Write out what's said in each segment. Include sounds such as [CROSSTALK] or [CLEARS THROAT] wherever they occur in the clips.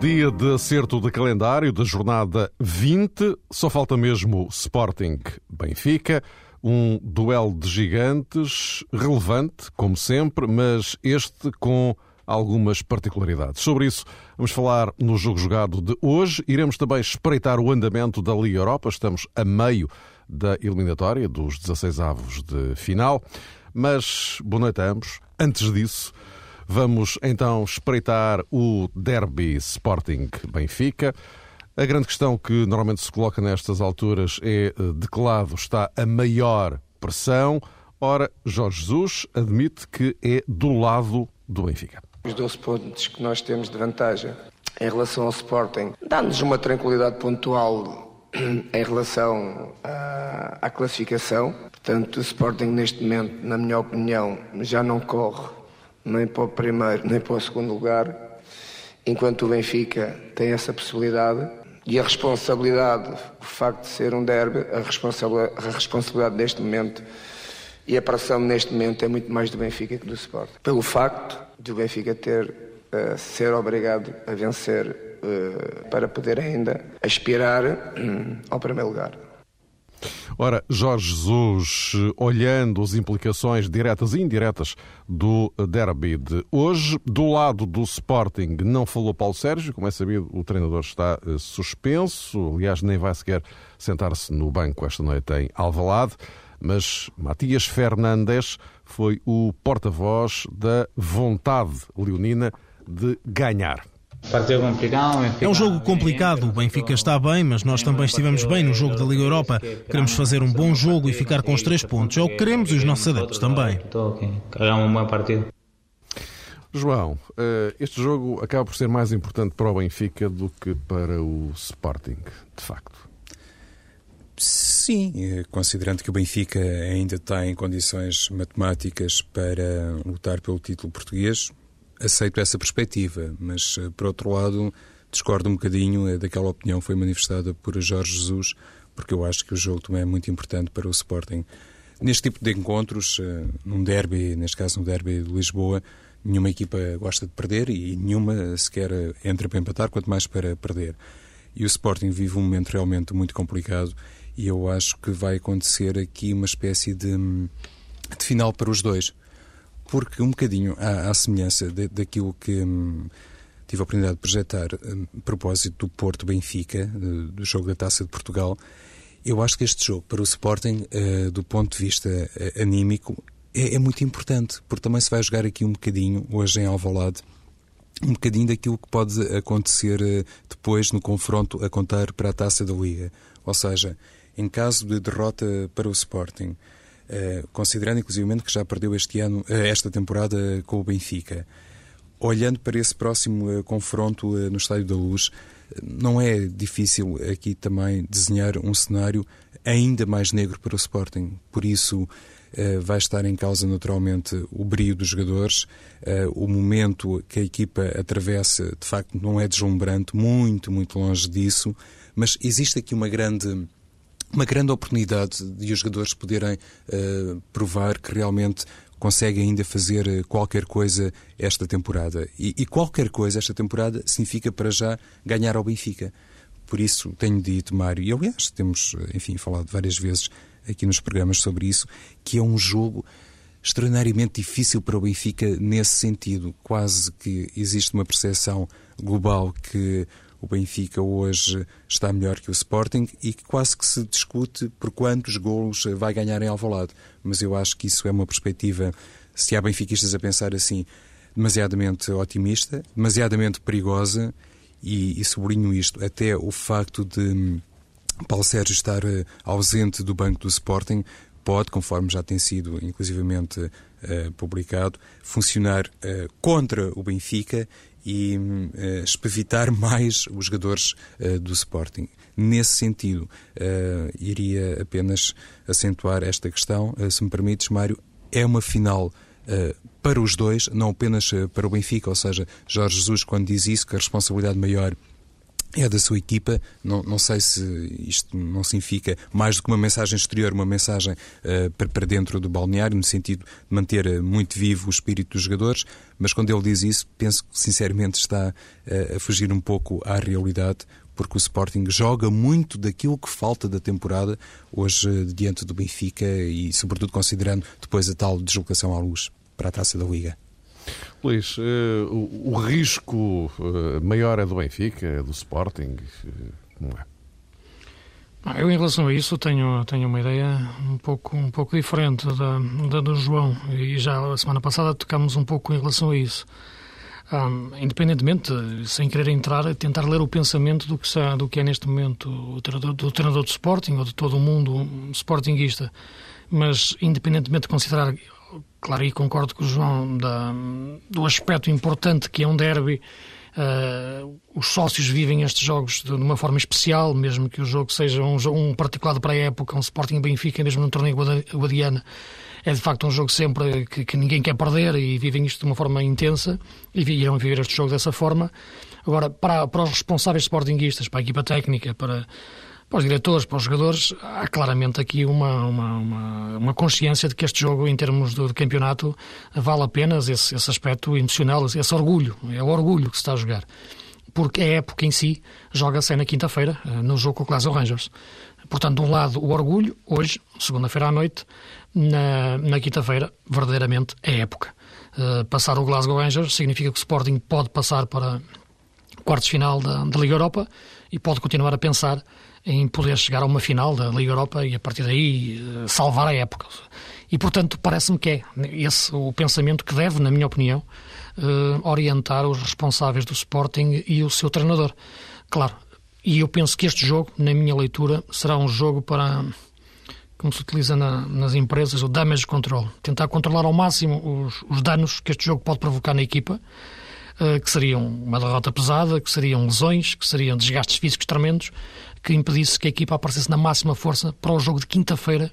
Dia de acerto de calendário da jornada 20. Só falta mesmo Sporting Benfica. Um duelo de gigantes relevante, como sempre, mas este com algumas particularidades. Sobre isso, vamos falar no jogo jogado de hoje. Iremos também espreitar o andamento da Liga Europa. Estamos a meio da eliminatória dos 16 avos de final. Mas boa noite a ambos. Antes disso, vamos então espreitar o Derby Sporting Benfica. A grande questão que normalmente se coloca nestas alturas é eh, de que lado está a maior pressão. Ora, Jorge Jesus admite que é do lado do Benfica. Os 12 pontos que nós temos de vantagem em relação ao Sporting dá-nos uma tranquilidade pontual [CLEARS THROAT] em relação à, à, classificação. Portanto, o Sporting neste momento, na minha opinião, já não corre nem para o primeiro nem para o segundo lugar, enquanto o Benfica tem essa possibilidade e a responsabilidade, o facto de ser um derby, a responsabilidade, a responsabilidade neste momento e a pressão neste momento é muito mais do Benfica que do Sport. Pelo facto de o Benfica ter uh, ser obrigado a vencer uh, para poder ainda aspirar uh, ao primeiro lugar. Ora, Jorge Jesus, olhando as implicações diretas e indiretas do derby de hoje, do lado do Sporting não falou Paulo Sérgio, como é sabido, o treinador está eh, suspenso, aliás, nem vai sequer sentar-se no banco esta noite em Alvalade, mas Matias Fernandes foi o porta-voz da vontade leonina de ganhar. É um jogo complicado. O Benfica está bem, mas nós também estivemos bem no jogo da Liga Europa. Queremos fazer um bom jogo e ficar com os três pontos. É o que queremos e os nossos adeptos também. João, eh, este jogo acaba por ser mais importante para o Benfica do que para o Sporting, de facto. Sim, eh, considerando que o Benfica ainda tem condições matemáticas para lutar pelo título português, aceito essa perspectiva, mas, eh, por outro lado, discordo um bocadinho eh, daquela opinião que foi manifestada por Jorge Jesus, porque eu acho que o jogo também é muito importante para o Sporting. Neste tipo de encontros, eh, num derby, neste caso um derby de Lisboa, nenhuma equipa gosta de perder e nenhuma sequer entra para empatar, quanto mais para perder. E o Sporting vive um momento realmente muito complicado e eu acho que vai acontecer aqui uma espécie de, de final para os dois porque um bocadinho à, à semelhança de, daquilo que hum, tive a oportunidade de projetar hum, a propósito do Porto Benfica, do jogo da Taça de Portugal, eu acho que este jogo para o Sporting, uh, do ponto de vista uh, anímico, é, é, muito importante, porque também se vai jogar aqui um bocadinho, hoje em Alvalade, um bocadinho daquilo que pode acontecer uh, depois no confronto a contar para a Taça da Liga. Ou seja, em caso de derrota para o Sporting, considerando inclusivamente que já perdeu este ano, uh, esta temporada com o Benfica. Olhando para esse próximo uh, confronto no Estádio da Luz, não é difícil aqui também desenhar um cenário ainda mais negro para o Sporting. Por isso, vai estar em causa naturalmente o brilho dos jogadores, o momento que a equipa atravessa, de facto, não é deslumbrante, muito, muito longe disso, mas existe aqui uma grande uma grande oportunidade de os jogadores poderem uh, provar que realmente conseguem ainda fazer eh, qualquer coisa esta temporada. E, e, qualquer coisa esta temporada significa para já ganhar ao Benfica. Por isso tenho dito, Mário, e aliás temos, eh, enfim, falado várias vezes aqui nos programas sobre isso, que é um jogo extraordinariamente difícil para o Benfica nesse sentido. Quase que existe uma percepção global que o Benfica hoje está melhor que o Sporting e quase que se discute por quantos golos vai ganhar em Alvalade. Mas eu acho que isso é uma perspectiva, se há benfiquistas a pensar assim, demasiadamente otimista, demasiadamente perigosa e, e sublinho isto, até o facto de Paulo Sérgio estar eh, ausente do banco do Sporting pode, conforme já tem sido inclusivamente uh, publicado, funcionar uh, contra o Benfica e uh, [LAUGHS] mais os jogadores uh, do Sporting. Nesse sentido, uh, iria apenas acentuar esta questão, se me permites, Mário, é uma final para os dois, não apenas para o Benfica, ou seja, Jorge Jesus, quando diz isso, que a responsabilidade maior é da sua equipa. Não, não sei se isto não significa mais do que uma mensagem exterior, uma mensagem uh, para, dentro do balneário, no sentido de manter eh, muito vivo o espírito dos jogadores, mas quando ele diz isso, penso que sinceramente está uh, a fugir um pouco à realidade, porque o Sporting joga muito daquilo que falta da temporada hoje diante do Benfica e, sobretudo, considerando depois a tal deslocação à luz para a taça da Liga. Luís, uh, o, o, risco uh, maior é do Benfica, é do Sporting? Uh, não é? Eu, em relação a isso, tenho, tenho uma ideia um pouco, um pouco diferente da, da do João. E já a semana passada tocámos um pouco em relação a isso. Um, independentemente, sem querer entrar, tentar ler o pensamento do que, do que é neste momento o treinador, do treinador do Sporting ou de todo o mundo um sportinguista. Mas, independentemente de considerar claro, e concordo com o João da, do aspecto importante que é um derby. Uh, os sócios vivem estes jogos de uma forma especial, mesmo que o jogo seja um, um particular para a época, um Sporting Benfica, mesmo no torneio Guadiana. É de facto um jogo sempre que, que, ninguém quer perder e vivem isto de uma forma intensa e irão viver este jogo dessa forma. Agora, para, para os responsáveis sportinguistas, para a equipa técnica, para, para os diretores, para os jogadores, há claramente aqui uma, uma, uma, uma consciência de que este jogo, em termos de, de campeonato, vale apenas esse, esse aspecto emocional, esse orgulho. É o orgulho que se está a jogar. Porque a época em si joga-se na quinta-feira, eh, no jogo com o Glasgow Rangers. Portanto, de um lado, o orgulho, hoje, segunda-feira à noite, na, na quinta-feira, verdadeiramente, é época. Uh, passar o Glasgow Rangers significa que o Sporting pode passar para quartos final da, da Liga Europa e pode continuar a pensar em poder chegar a uma final da Liga Europa e a partir daí eh, salvar a época. E portanto parece-me que é esse o pensamento que deve, na minha opinião, eh, orientar os responsáveis do Sporting e o seu treinador. Claro, e eu penso que este jogo, na minha leitura, será um jogo para, como se utiliza na, nas empresas, o damage control. Tentar controlar ao máximo os, os danos que este jogo pode provocar na equipa, uh, que seriam uma derrota pesada, que seriam lesões, que seriam desgastes físicos tremendos, que impedisse que a equipa aparecesse na máxima força para o jogo de quinta-feira,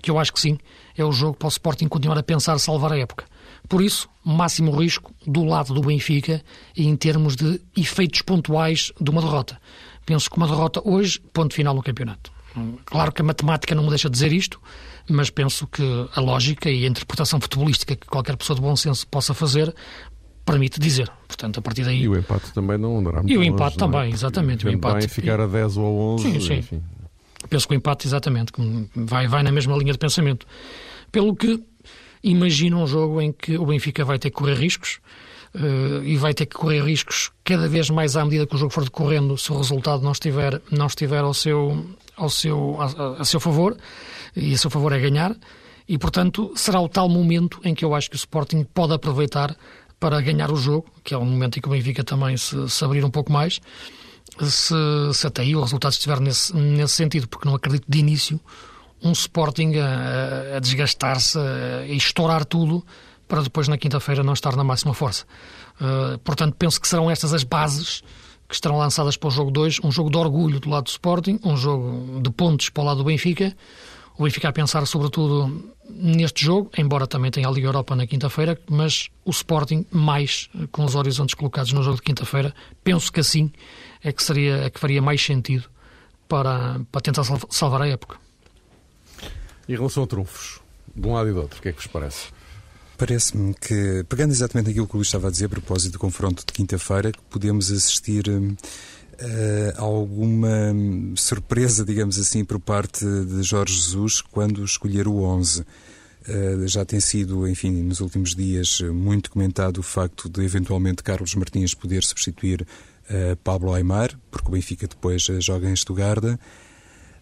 que eu acho que sim, é o jogo para o Sporting continuar a pensar salvar a época. Por isso, máximo risco do lado do Benfica em termos de efeitos pontuais de uma derrota. Penso que uma derrota hoje, ponto final no campeonato. Claro que a matemática não me deixa dizer isto, mas penso que a lógica e a interpretação futebolística que qualquer pessoa de bom senso possa fazer permite dizer. Portanto, a partir daí... E o empate também não andará muito E o empate longe, é? também, é? exatamente. O empate bem ficar a 10 ou a 11, sim, sim. enfim. Penso que o empate, exatamente, vai, vai na mesma linha de pensamento. Pelo que imagino um jogo em que o Benfica vai ter que correr riscos, Uh, e vai ter que correr riscos cada vez mais à medida que o jogo for decorrendo, se o resultado não estiver, não estiver ao, seu, ao, seu, a, a, seu favor, e a seu favor é ganhar, e portanto será o tal momento em que eu acho que o Sporting pode aproveitar para ganhar o jogo, que é um momento em que o Benfica também se, se abrir um pouco mais, se, se, até aí o resultado estiver nesse, nesse sentido, porque não acredito de início um Sporting a, a desgastar-se, a estourar tudo, para depois na quinta-feira não estar na máxima força. Uh, portanto, penso que serão estas as bases que estarão lançadas para o jogo 2, um jogo de orgulho do lado do Sporting, um jogo de pontos para o lado do Benfica, o Benfica a pensar sobretudo neste jogo, embora também tenha a Liga Europa na quinta-feira, mas o Sporting mais eh, com os horizontes colocados no jogo de quinta-feira, penso que assim é que seria é que faria mais sentido para, para tentar salvar a época. Em relação a trunfos, de um lado e do outro, o que é que vos parece? Parece-me que, pegando exatamente aquilo que o Luís estava a dizer a propósito do confronto de quinta-feira, podemos assistir uh, alguma surpresa, digamos assim, por parte de Jorge Jesus quando escolher o 11. Uh, eh, já tem sido, enfim, nos últimos dias muito comentado o facto de eventualmente Carlos Martins poder substituir uh, Pablo Aymar, porque o Benfica depois joga em Estugarda.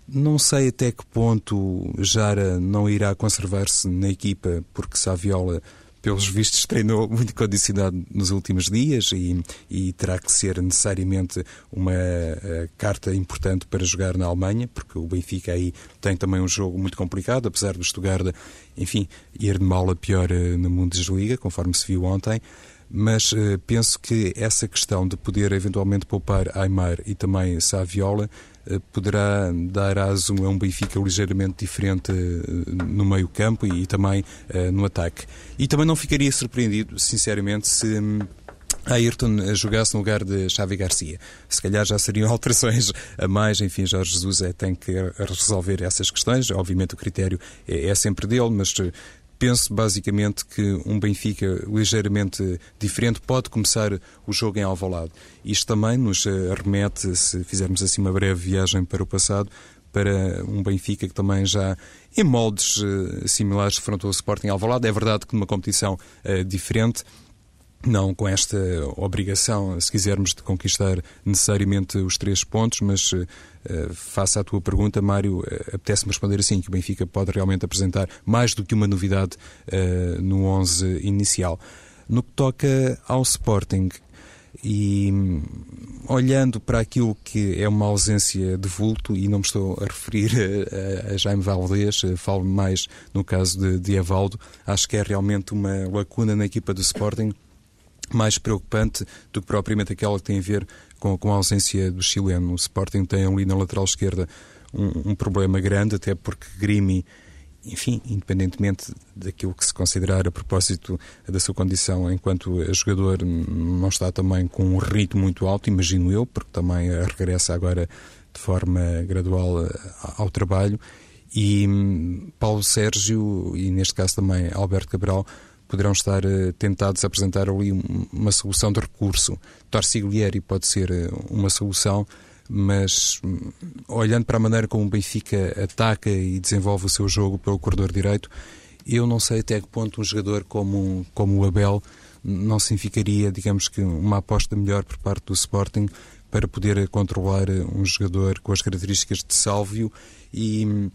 Não sei até que ponto Jara não irá conservar-se na equipa, porque Saviola pelos vistos, treinou muito condicionado nos últimos dias e, e terá que ser necessariamente uma uh, carta importante para jogar na Alemanha, porque o Benfica aí tem também um jogo muito complicado, apesar do Stuttgart, enfim, ir de mal a pior uh, na Bundesliga, conforme se viu ontem. Mas uh, penso que essa questão de poder eventualmente poupar Aymar e também Saviola poderá dar aso a um Benfica ligeiramente diferente uh, no meio campo e, também no ataque. E também não ficaria surpreendido, sinceramente, se um, Ayrton jogasse no lugar de Xavi Garcia. Se calhar já seriam [LAUGHS] alterações a mais, enfim, Jorge Jesus é, tem que resolver essas questões. Obviamente o critério é, é sempre dele, mas eh, penso basicamente que um Benfica ligeiramente diferente pode começar o jogo em Alvalade. Isto também nos eh, remete, se fizermos assim uma breve viagem para o passado, para um Benfica que também já em moldes uh, similares defrontou o Sporting Alvalade. É verdade que numa competição uh, diferente, não com esta obrigação, se quisermos, de conquistar necessariamente os três pontos, mas uh, face à tua pergunta, Mário, uh, apetece-me responder assim, que o Benfica pode realmente apresentar mais do que uma novidade uh, no 11 inicial. No que toca ao Sporting, e olhando para aquilo que é uma ausência de vulto, e não me estou a referir a, a Jaime Valdez, falo mais no caso de, de Evaldo, acho que é realmente uma lacuna na equipa do Sporting mais preocupante do que propriamente aquela que tem a ver com, com a ausência do chileno. O Sporting tem ali na lateral esquerda um, um problema grande, até porque Grimi, enfim, independentemente daquilo que se considerar a propósito da sua condição enquanto jogador, não está também com um ritmo muito alto, imagino eu, porque também regressa agora de forma gradual ao trabalho. E hum, Paulo Sérgio, e neste caso também Alberto Cabral, poderão estar uh, tentados a apresentar ali uma solução de recurso. Torciglieri pode ser uh, uma solução, mas um, olhando para a maneira como o Benfica ataca e desenvolve o seu jogo pelo corredor direito, eu não sei até que ponto um jogador como, como o Abel não significaria, digamos que, uma aposta melhor por parte do Sporting para poder controlar eh, um jogador com as características de Sálvio e hum,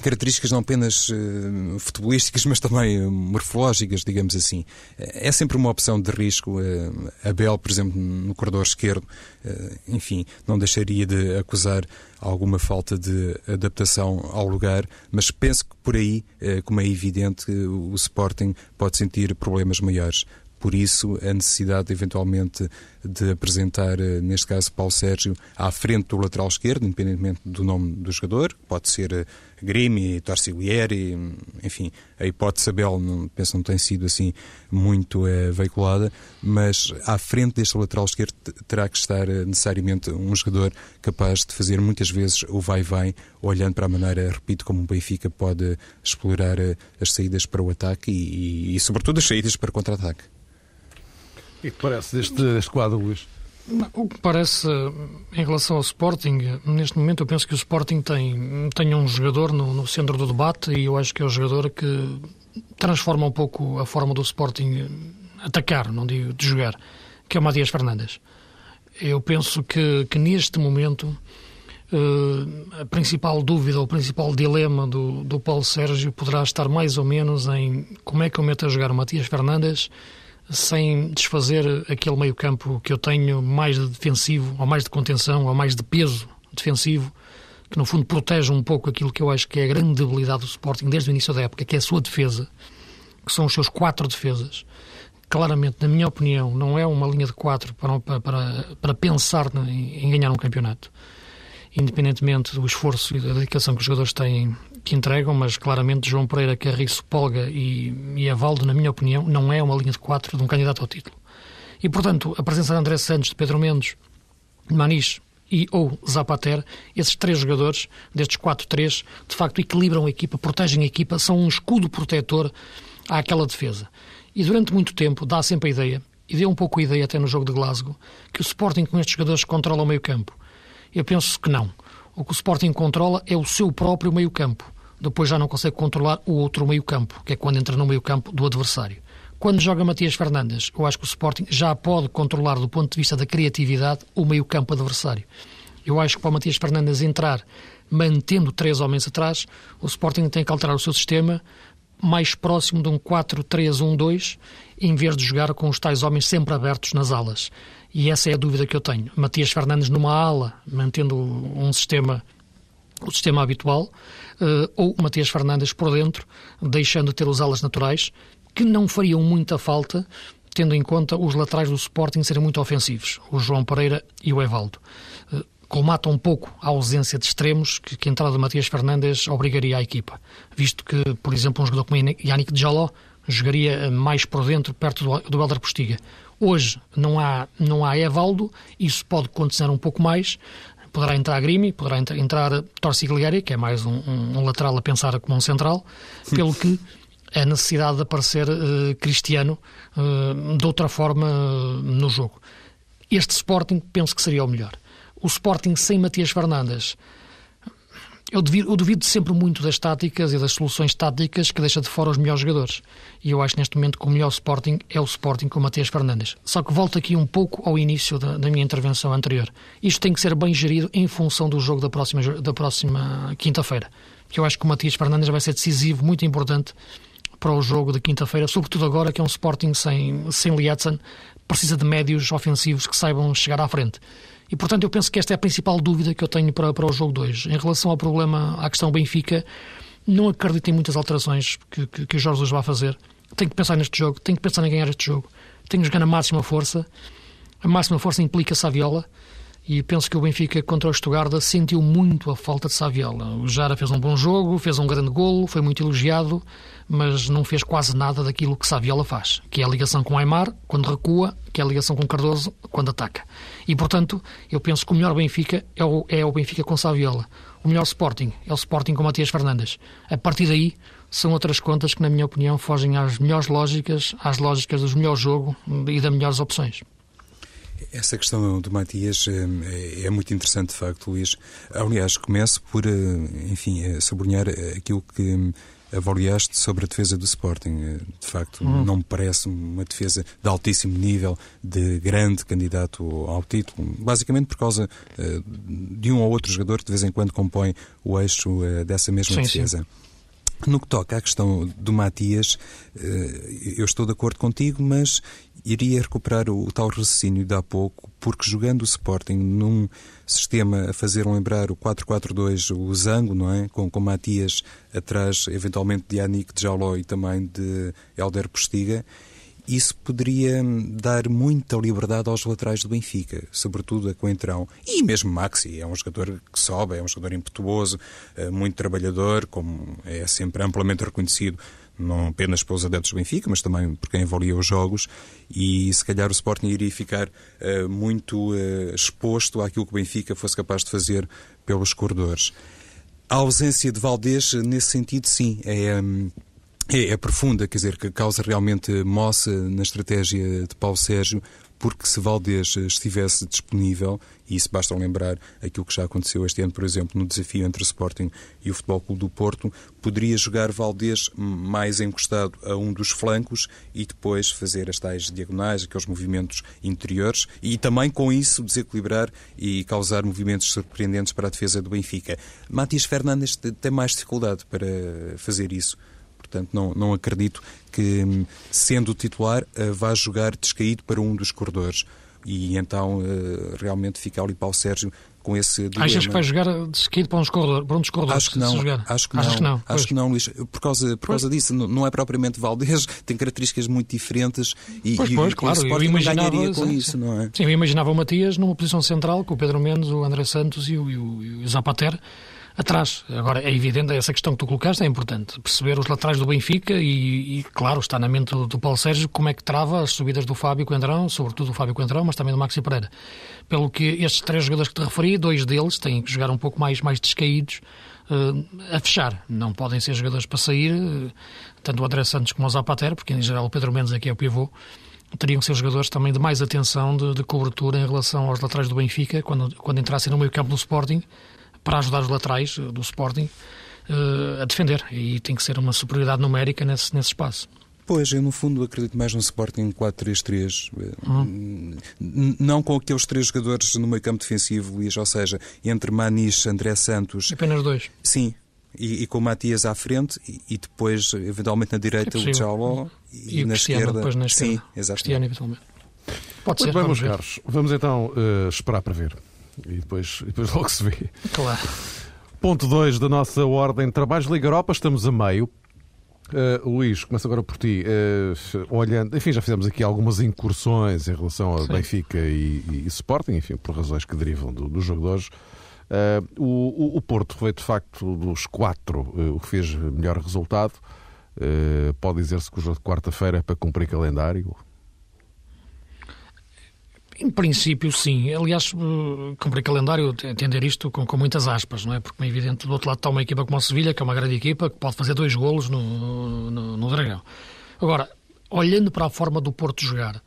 características não apenas uh, futebolísticas, [LAUGHS] mas também morfológicas, digamos assim. É sempre uma opção de risco. Uh, Abel, por exemplo, no corredor esquerdo, enfim, não deixaria de acusar alguma falta de adaptação ao lugar, mas penso que por aí, como é evidente, o Sporting pode sentir problemas maiores. Por isso, a necessidade, eventualmente, de apresentar, eh, neste caso, Paulo Sérgio à frente do lateral esquerdo, independentemente do nome do jogador, pode ser eh, Grimi, Torciglieri, enfim, a hipótese Abel, não, penso não tem sido assim muito é, veiculada, mas à frente deste lateral esquerdo terá que estar necessariamente um jogador capaz de fazer muitas vezes o vai-vai, olhando para a maneira, repito, como o Benfica pode explorar as saídas para o ataque e, e, e sobretudo, as saídas para contra-ataque. O que parece deste, deste quadro, Luís? O que parece, em relação ao Sporting, neste momento eu penso que o Sporting tem, tem um jogador no, no centro do debate e eu acho que é o jogador que transforma um pouco a forma do Sporting atacar, não digo de jogar, que é o Matias Fernandes. Eu penso que, que neste momento a principal dúvida, o principal dilema do, do Paulo Sérgio poderá estar mais ou menos em como é que eu meto a jogar o Matias Fernandes sem desfazer aquele meio-campo que eu tenho mais de defensivo, ou mais de contenção, ou mais de peso defensivo, que no fundo protege um pouco aquilo que eu acho que é a grande debilidade do Sporting desde o início da época, que é a sua defesa, que são os seus quatro defesas. Claramente, na minha opinião, não é uma linha de quatro para, para, para pensar em, em ganhar um campeonato. Independentemente do esforço e da dedicação que os jogadores têm que entregam, mas claramente João Pereira, Carriço, Polga e, e Avaldo, na minha opinião, não é uma linha de quatro de um candidato ao título. E, portanto, a presença de André Santos, de Pedro Mendes, Manis e ou Zapater, esses três jogadores, destes 4-3, de facto equilibram a equipa, protegem a equipa, são um escudo protetor àquela defesa. E durante muito tempo dá sempre a ideia, e deu um pouco a ideia até no jogo de Glasgow, que o Sporting com estes jogadores controla o meio campo. Eu penso que não. O que o Sporting controla é o seu próprio meio campo depois já não consegue controlar o outro meio-campo, que é quando entra no meio-campo do adversário. Quando joga Matias Fernandes, eu acho que o Sporting já pode controlar, do ponto de vista da criatividade, o meio-campo adversário. Eu acho que para o Matias Fernandes entrar mantendo três homens atrás, o Sporting tem que alterar o seu sistema mais próximo de um 4-3-1-2, em vez de jogar com os tais homens sempre abertos nas alas. E essa é a dúvida que eu tenho. Matias Fernandes numa ala, mantendo um sistema o sistema habitual, ou Matias Fernandes por dentro, deixando de ter os alas naturais, que não fariam muita falta, tendo em conta os laterais do Sporting serem muito ofensivos, o João Pereira e o Evaldo. Uh, colmata um pouco a ausência de extremos que, que a entrada de Matias Fernandes obrigaria à equipa, visto que, por exemplo, um jogador como Yannick Jaló jogaria mais por dentro, perto do, do Helder Postiga. Hoje não há, não há Evaldo, isso pode condicionar um pouco mais. Poderá entrar Grimi, poderá entrar, entrar Torci Gligari, que é mais um, um, um, lateral a pensar como um central, [LAUGHS] pelo que a necessidade de aparecer uh, Cristiano uh, de outra forma uh, no jogo. Este Sporting penso que seria o melhor. O Sporting sem Matias Fernandes eu duvido, eu sempre muito das táticas e das soluções táticas que deixa de fora os melhores jogadores. E eu acho neste momento que o melhor Sporting é o Sporting com o Matias Fernandes. Só que volto aqui um pouco ao início da, da minha intervenção anterior. Isto tem que ser bem gerido em função do jogo da próxima, da próxima quinta-feira. Porque eu acho que o Matias Fernandes vai ser decisivo, muito importante para o jogo de quinta-feira, sobretudo agora que é um Sporting sem, sem Lietzen, precisa de médios ofensivos que saibam chegar à frente. E, portanto, eu penso que esta é a principal dúvida que eu tenho para, para o jogo 2. Em relação ao problema, à questão Benfica, não acredito em muitas alterações que, que, que o Jorge Jesus vai fazer. Tenho que pensar neste jogo, tenho que pensar em ganhar este jogo. Tenho que jogar na máxima força. A máxima força implica Saviola e penso que o Benfica contra o Estugarda sentiu muito a falta de Saviola. O Jara fez um bom jogo, fez um grande golo, foi muito elogiado, mas não fez quase nada daquilo que Saviola faz, que é a ligação com Aymar quando recua, que é a ligação com Cardoso quando ataca. E, portanto, eu penso que o melhor Benfica é o, é o Benfica com Saviola. O melhor Sporting é o Sporting com Matias Fernandes. A partir daí, são outras contas que, na minha opinião, fogem às melhores lógicas, às lógicas dos melhores jogo e das melhores opções. Essa questão do Matias é, é muito interessante, de facto, Luís. Aliás, começo por, eh, enfim, sublinhar aquilo que avaliaste sobre a defesa do Sporting. De facto, uhum. não me parece uma defesa de altíssimo nível, de grande candidato ao título, basicamente por causa uh, de um ou outro jogador que de vez em quando compõe o eixo uh, dessa mesma sim, defesa. Sim. No que toca à questão do Matias, eh, eu estou de acordo contigo, mas iria recuperar o tal raciocínio de há pouco, porque jogando o Sporting num sistema a fazer lembrar o 4-4-2, o Zango, não é? Com, com Matias atrás, eventualmente de Yannick de Jaló e também de Helder Postiga, isso poderia dar muita liberdade aos laterais do Benfica, sobretudo a Coentrão. E mesmo Maxi, é um jogador que sobe, é um jogador impetuoso, eh, muito trabalhador, como é sempre amplamente reconhecido não apenas pelos adeptos do Benfica, mas também por quem avalia os jogos, e se calhar o Sporting iria ficar uh, muito uh, exposto àquilo que o Benfica fosse capaz de fazer pelos corredores. A ausência de Valdez, nesse sentido, sim, é. Um, é, é, profunda, quer dizer, que causa realmente moça na estratégia de Paulo Sérgio, porque se Valdez estivesse disponível, e isso basta lembrar aquilo que já aconteceu este ano, por exemplo, no desafio entre o Sporting e o Futebol Clube do Porto, poderia jogar Valdez mais encostado a um dos flancos e depois fazer as tais diagonais, aqueles movimentos interiores, e também com isso desequilibrar e causar movimentos surpreendentes para a defesa do Benfica. Matias Fernandes tem mais dificuldade para fazer isso. Portanto, não, não acredito que, hum, sendo o titular, uh, vá jogar descaído para um dos corredores. E então, uh, realmente, fica ali para o Sérgio com esse dilema. Achas que vai jogar descaído para, uns corredor, para um dos corredores? Acho que não. Acho que não. que não. Acho que não, Luís. Por causa, por causa disso, não é propriamente Valdez, tem características muito diferentes e, pois, pois, e claro, eu imaginava, ganharia com sim, isso, não é? Sim, eu imaginava o Matias numa posição central com o Pedro Mendes, o André Santos e o, e o, e o Zapater atrás. Agora, é evidente, essa questão que tu colocaste é importante. Perceber os laterais do Benfica e, e claro, está na mente do, do, Paulo Sérgio como é que trava as subidas do Fábio Coentrão, sobretudo do Fábio Coentrão, mas também do Maxi Pereira. Pelo que estes três jogadores que te referi, dois deles têm que jogar um pouco mais, mais descaídos uh, a fechar. Não podem ser jogadores para sair, uh, tanto o André Santos como o Zapater, porque em geral o Pedro Mendes aqui é o pivô teriam que ser jogadores também de mais atenção de, de, cobertura em relação aos laterais do Benfica quando, quando entrassem no meio campo do Sporting para ajudar os laterais eh, do Sporting uh, a defender. E tem que ser uma superioridade numérica nesse, nesse espaço. Pois, eu no fundo acredito mais no Sporting 4-3-3. Uhum. Não com aqueles três jogadores no meio campo defensivo, Luís, ou seja, entre Manis, André Santos. Apenas dois. Sim. E, e com o Matias à frente e, e, depois, eventualmente, na direita é o Jaló e, e na esquerda. depois na esquerda. Sim, exatamente. Cristiano, eventualmente. Pode Muito ser, bem, meus caros. Vamos então uh, esperar para ver. E depois, depois logo se vê. Claro. Ponto 2 da nossa ordem de trabalhos. Liga Europa, estamos a meio. Uh, Luís, começo agora por ti. Uh, olhando, enfim, já fizemos aqui algumas incursões em relação a Sim. Benfica e, e, e, Sporting, enfim, por razões que derivam do, do jogo de hoje. Uh, o, o, Porto foi de facto dos quatro o que fez melhor resultado. Pode dizer-se que o jogo de quarta-feira é para cumprir calendário? Em princípio, sim. Aliás, eh, cumprir calendário, entender isto com, com, muitas aspas, não é? Porque, é evidente, do outro lado está uma equipa como a Sevilha, que é uma grande equipa, que pode fazer dois golos no, no, no Dragão. Agora, olhando para a forma do Porto jogar,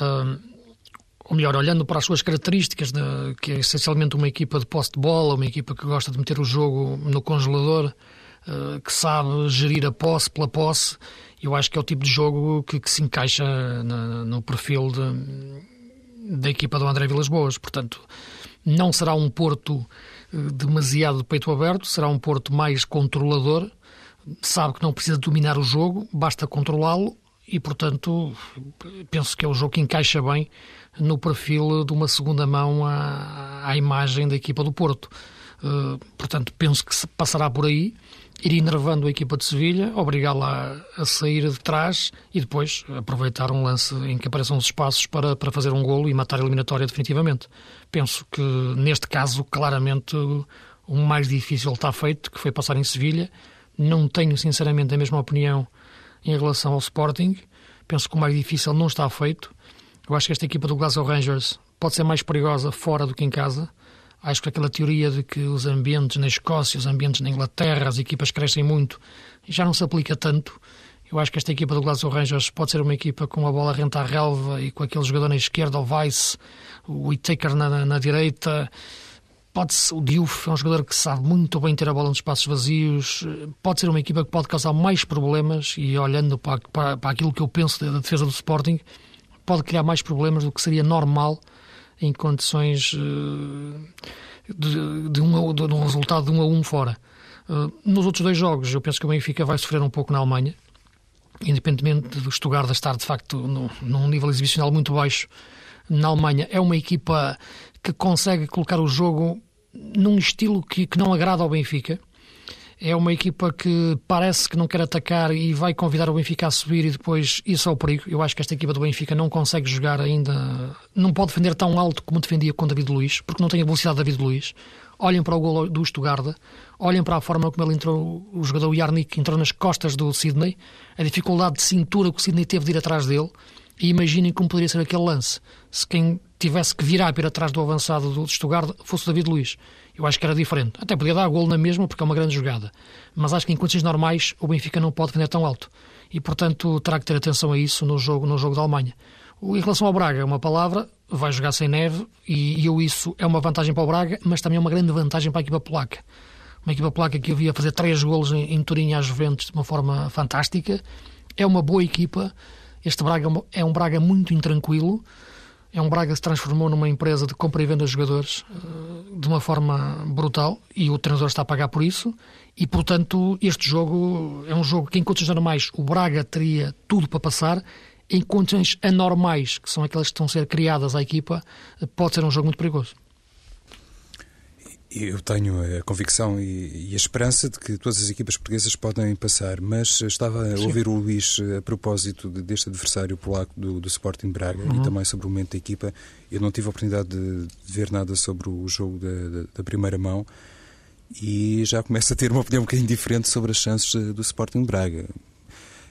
uh, ou melhor, olhando para as suas características, de, que é essencialmente uma equipa de posse de bola, uma equipa que gosta de meter o jogo no congelador, uh, que sabe gerir a posse pela posse, eu acho que é o tipo de jogo que, que se encaixa na, no perfil de da equipa do André Vilas Boas. Portanto, não será um Porto eh, demasiado de peito aberto, será um Porto mais controlador, sabe que não precisa dominar o jogo, basta controlá-lo e, portanto, penso que é um jogo que encaixa bem no perfil de uma segunda mão à, à imagem da equipa do Porto. Uh, portanto, penso que se passará por aí ir enervando a equipa de Sevilha, obrigá-la a sair de trás e depois aproveitar um lance em que apareçam os espaços para, para fazer um golo e matar a eliminatória definitivamente. Penso que neste caso, claramente, o mais difícil está feito, que foi passar em Sevilha. Não tenho, sinceramente, a mesma opinião em relação ao Sporting. Penso que o mais difícil não está feito. Eu acho que esta equipa do Glasgow Rangers pode ser mais perigosa fora do que em casa. Acho que aquela teoria de que os ambientes na Escócia, os ambientes na Inglaterra, as equipas crescem muito, já não se aplica tanto. Eu acho que esta equipa do Glasgow Rangers pode ser uma equipa com a bola renta à relva e com aquele jogador na esquerda, o Weiss, o Whittaker na, na direita. Pode ser, o Diouf é um jogador que sabe muito bem ter a bola nos espaços vazios. Pode ser uma equipa que pode causar mais problemas e olhando para, para, para aquilo que eu penso da defesa do Sporting, pode criar mais problemas do que seria normal em condições eh, de, de, um, de um resultado de um a um fora. Eh, nos outros dois jogos, eu penso que o Benfica vai sofrer um pouco na Alemanha, independentemente do Stuttgart estar de facto no, num nível exibicional muito baixo na Alemanha. É uma equipa que consegue colocar o jogo num estilo que, que não agrada ao Benfica é uma equipa que parece que não quer atacar e vai convidar o Benfica a subir e depois isso é o perigo. Eu acho que esta equipa do Benfica não consegue jogar ainda, não pode defender tão alto como defendia com David Luiz, porque não tem a velocidade de David Luiz. Olhem para o gol do Stuttgart, olhem para a forma como ele entrou, o jogador Yarnik entrou nas costas do Sidney, a dificuldade de cintura que o Sidney teve de ir atrás dele, e imaginem como poderia ser aquele lance se quem tivesse que virar para atrás do avançado do Stuttgart fosse o David Luiz eu acho que era diferente. Até podia dar gol na mesma, porque é uma grande jogada. Mas acho que em condições normais o Benfica não pode defender tão alto. E, portanto, terá que ter atenção a isso no jogo, no jogo da Alemanha. Em relação ao Braga, é uma palavra, vai jogar sem neve, e eu isso é uma vantagem para o Braga, mas também é uma grande vantagem para a equipa polaca. Uma equipa polaca que eu via fazer três golos em, em Turim às Juventus de uma forma fantástica. É uma boa equipa. Este Braga é um Braga muito intranquilo é um Braga que se transformou numa empresa de compra e venda de jogadores uh, de uma forma brutal e o treinador está a pagar por isso. E, portanto, este jogo é um jogo que, em condições normais, o Braga teria tudo para passar. Em condições anormais, que são aquelas que estão a ser criadas à equipa, pode ser um jogo muito perigoso. Eu tenho a convicção e, a esperança de que todas as equipas portuguesas podem passar, mas estava a ouvir o Luís a propósito deste adversário polaco do, do Sporting Braga uhum. e também sobre o momento da equipa. Eu não tive a oportunidade de, ver nada sobre o jogo da, da, da, primeira mão e já começo a ter uma opinião um bocadinho diferente sobre as chances do Sporting Braga.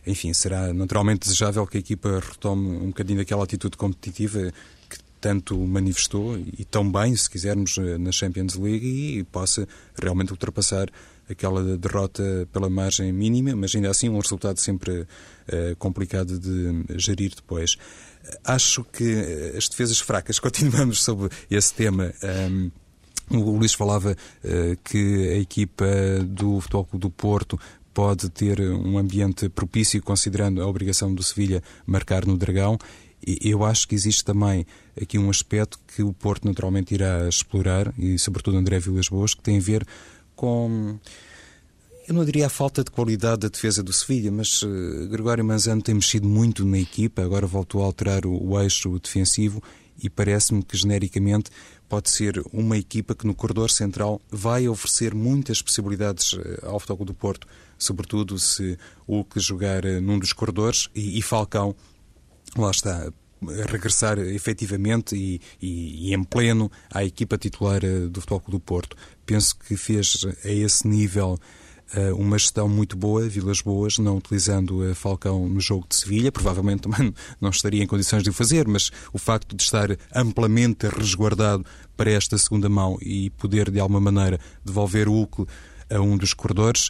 Enfim, será naturalmente desejável que a equipa retome um bocadinho daquela atitude competitiva tanto manifestou, e tão bem, se quisermos, eh, na Champions League e possa realmente ultrapassar aquela derrota pela margem mínima, mas ainda assim um resultado sempre uh, complicado de gerir depois. Acho que eh, as defesas fracas, [LAUGHS] continuamos sobre esse tema. Um, o Luís falava uh, que a equipa do Futebol Clube do Porto pode ter um ambiente propício, considerando a obrigação do Sevilha marcar no Dragão, eu acho que existe também aqui um aspecto que o Porto naturalmente irá explorar, e sobretudo André Vilas Boas, que tem a ver com. Eu não diria a falta de qualidade da defesa do Sevilha, mas uh, Gregório Manzano tem mexido muito na equipa, agora voltou a alterar o, o eixo defensivo e parece-me que genericamente pode ser uma equipa que no corredor central vai oferecer muitas possibilidades uh, ao Futebol do Porto, sobretudo se o que jogar uh, num dos corredores e, e Falcão lá está, regressar efetivamente e, e, e, em pleno à equipa titular eh, do Futebol Clube do Porto. Penso que fez a esse nível uh, uma gestão muito boa, Vilas Boas, não utilizando uh, Falcão no jogo de Sevilha, provavelmente também não estaria em condições de o fazer, mas o facto de estar amplamente resguardado para esta segunda mão e poder, de alguma maneira, devolver o Hulk a um dos corredores,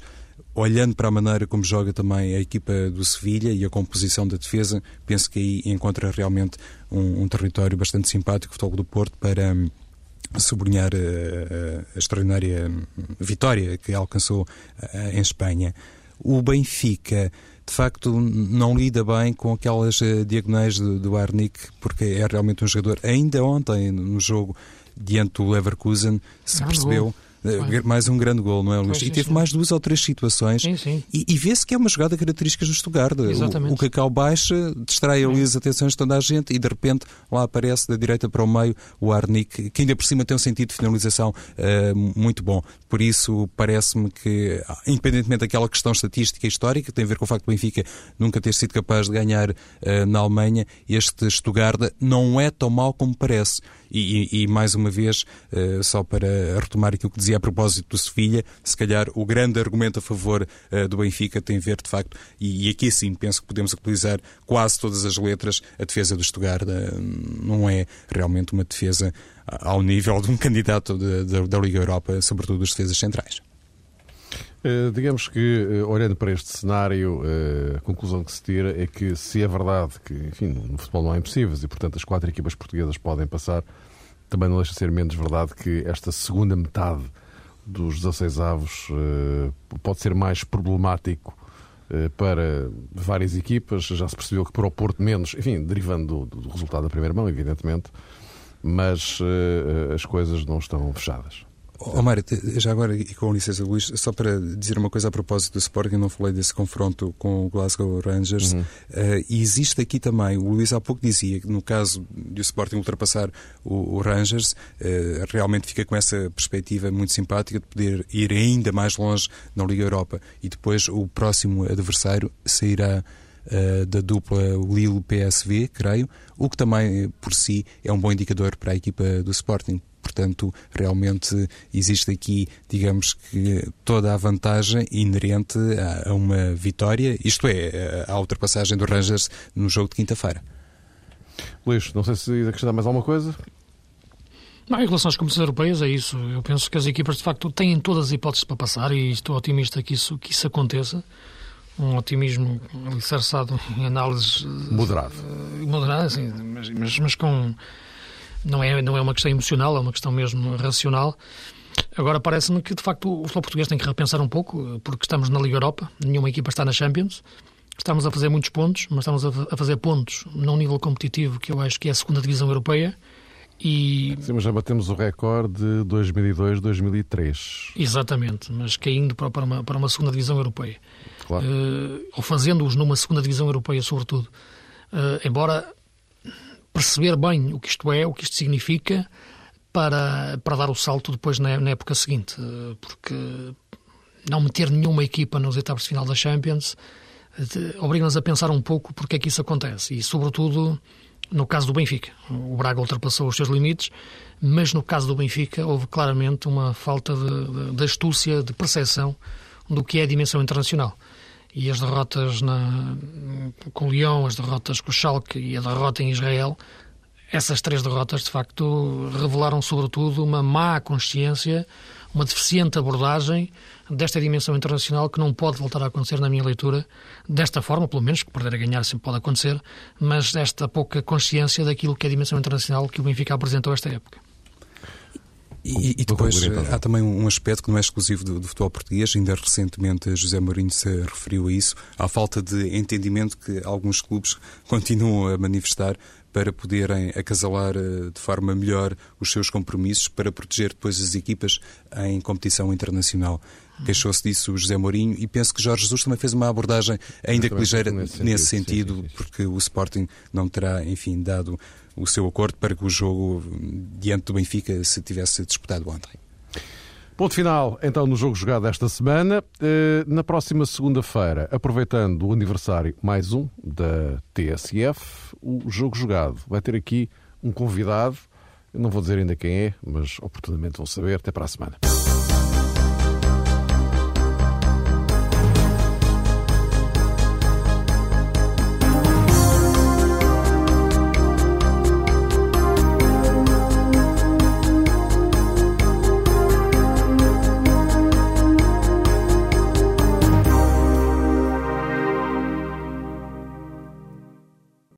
olhando para a maneira como joga também a equipa do Sevilha e a composição da defesa, penso que aí encontra realmente um, um território bastante simpático, o Futebol do Porto, para um, sublinhar a, a, a, extraordinária vitória que alcançou em Espanha. O Benfica, de facto, não lida bem com aquelas diagonais do, do Arnick, porque é realmente um jogador. Ainda ontem, no jogo diante do Leverkusen, se percebeu. Eh, mais um grande gol, não é, Luís? E teve sim. mais duas ou três situações. Sim, sim. E, e vê-se que é uma jogada característica do Stuttgart. Exatamente. O, o Cacau baixa, distrai ali as atenções de toda a gente e de repente lá aparece da direita para o meio o Arnick, que ainda por cima tem um sentido de finalização uh, muito bom. Por isso, parece-me que, independentemente daquela questão estatística e histórica, que tem a ver com o facto do Benfica nunca ter sido capaz de ganhar uh, na Alemanha, este Stuttgart não é tão mau como parece. E, e, e mais uma vez, uh, só para retomar aquilo que dizia a propósito do Sevilha, se calhar o grande argumento a favor uh, do Benfica tem a ver, de facto, e, e, aqui sim penso que podemos utilizar quase todas as letras, a defesa do uh, não é realmente uma defesa ao nível de um candidato de, de, da Liga Europa, sobretudo das defesas centrais. Uh, digamos que, uh, olhando para este cenário, uh, a conclusão que se tira é que, se é verdade que, enfim, no futebol não há impossíveis e, portanto, as quatro equipas portuguesas podem passar, também não deixa de ser menos verdade que esta segunda metade dos 16 avos pode ser mais problemático para várias equipas. Já se percebeu que para o Porto menos, enfim, derivando do, do resultado da primeira mão, evidentemente, mas as coisas não estão fechadas. Oh, Mário, já agora, e com licença, Luís, só para dizer uma coisa a propósito do Sporting, não falei desse confronto com o Glasgow Rangers. Uhum. Uh, e existe aqui também, o Luís há pouco dizia que no caso de o Sporting ultrapassar o, o Rangers, uh, realmente fica com essa perspectiva muito simpática de poder ir ainda mais longe na Liga Europa. E depois o próximo adversário sairá. Uh, da dupla Lille-PSV, creio, o que também por si é um bom indicador para a equipa do Sporting, Portanto, realmente existe aqui, digamos que, toda a vantagem inerente a, uma vitória, isto é, a ultrapassagem do Rangers no jogo de quinta-feira. Luís, não sei se acrescentar mais alguma coisa. Não, em relação às competições europeias, é isso. Eu penso que as equipas, de facto, têm todas as hipóteses para passar e estou otimista que isso, que isso aconteça. Um otimismo alicerçado em análises... Moderado. Uh, moderado, sim, mas, mas, mas com não é, não é uma questão emocional, é uma questão mesmo racional. Agora parece-me que, de facto, o futebol português tem que repensar um pouco, porque estamos na Liga Europa, nenhuma equipa está na Champions, estamos a fazer muitos pontos, mas estamos a fazer pontos num nível competitivo que eu acho que é a segunda divisão europeia. E... Sim, mas já batemos o recorde de 2002-2003. Exatamente, mas caindo para uma, para uma segunda divisão europeia. Claro. Uh, ou fazendo-os numa segunda divisão europeia, sobretudo. Uh, embora perceber bem o que isto é, o que isto significa, para, para dar o salto depois na, na época seguinte. Eh, porque não meter nenhuma equipa nos etapas de final da Champions obriga-nos a pensar um pouco porque é que isso acontece. E, sobretudo, no caso do Benfica. O Braga ultrapassou os seus limites, mas no caso do Benfica houve claramente uma falta de, de, de astúcia, de percepção do que é a dimensão internacional e as derrotas na, com o Lyon, as derrotas com o Schalke e a derrota em Israel, essas três derrotas de facto revelaram sobretudo uma má consciência, uma deficiente abordagem desta dimensão internacional que não pode voltar a acontecer na minha leitura, desta forma, pelo menos, que perder a ganhar sempre pode acontecer, mas desta pouca consciência daquilo que é a dimensão internacional que o Benfica apresentou esta época. E, e depois há também um aspecto que não é exclusivo do, do, futebol português, ainda recentemente José Mourinho se referiu a isso, à falta de entendimento que alguns clubes [LAUGHS] continuam a manifestar para poderem acasalar eh, de forma melhor os seus compromissos para proteger depois as equipas em competição internacional. Queixou-se disso o José Mourinho e penso que Jorge Jesus também fez uma abordagem ainda que ligeira nesse, nesse sentido, sim, sim. porque o Sporting não terá, enfim, dado o seu acordo para que o jogo diante do Benfica se tivesse disputado ontem. Ponto final, então, no jogo jogado esta semana. Eh, na próxima segunda-feira, aproveitando o aniversário mais um da TSF, o jogo jogado vai ter aqui um convidado. Eu não vou dizer ainda quem é, mas oportunamente vão saber. Até para a semana.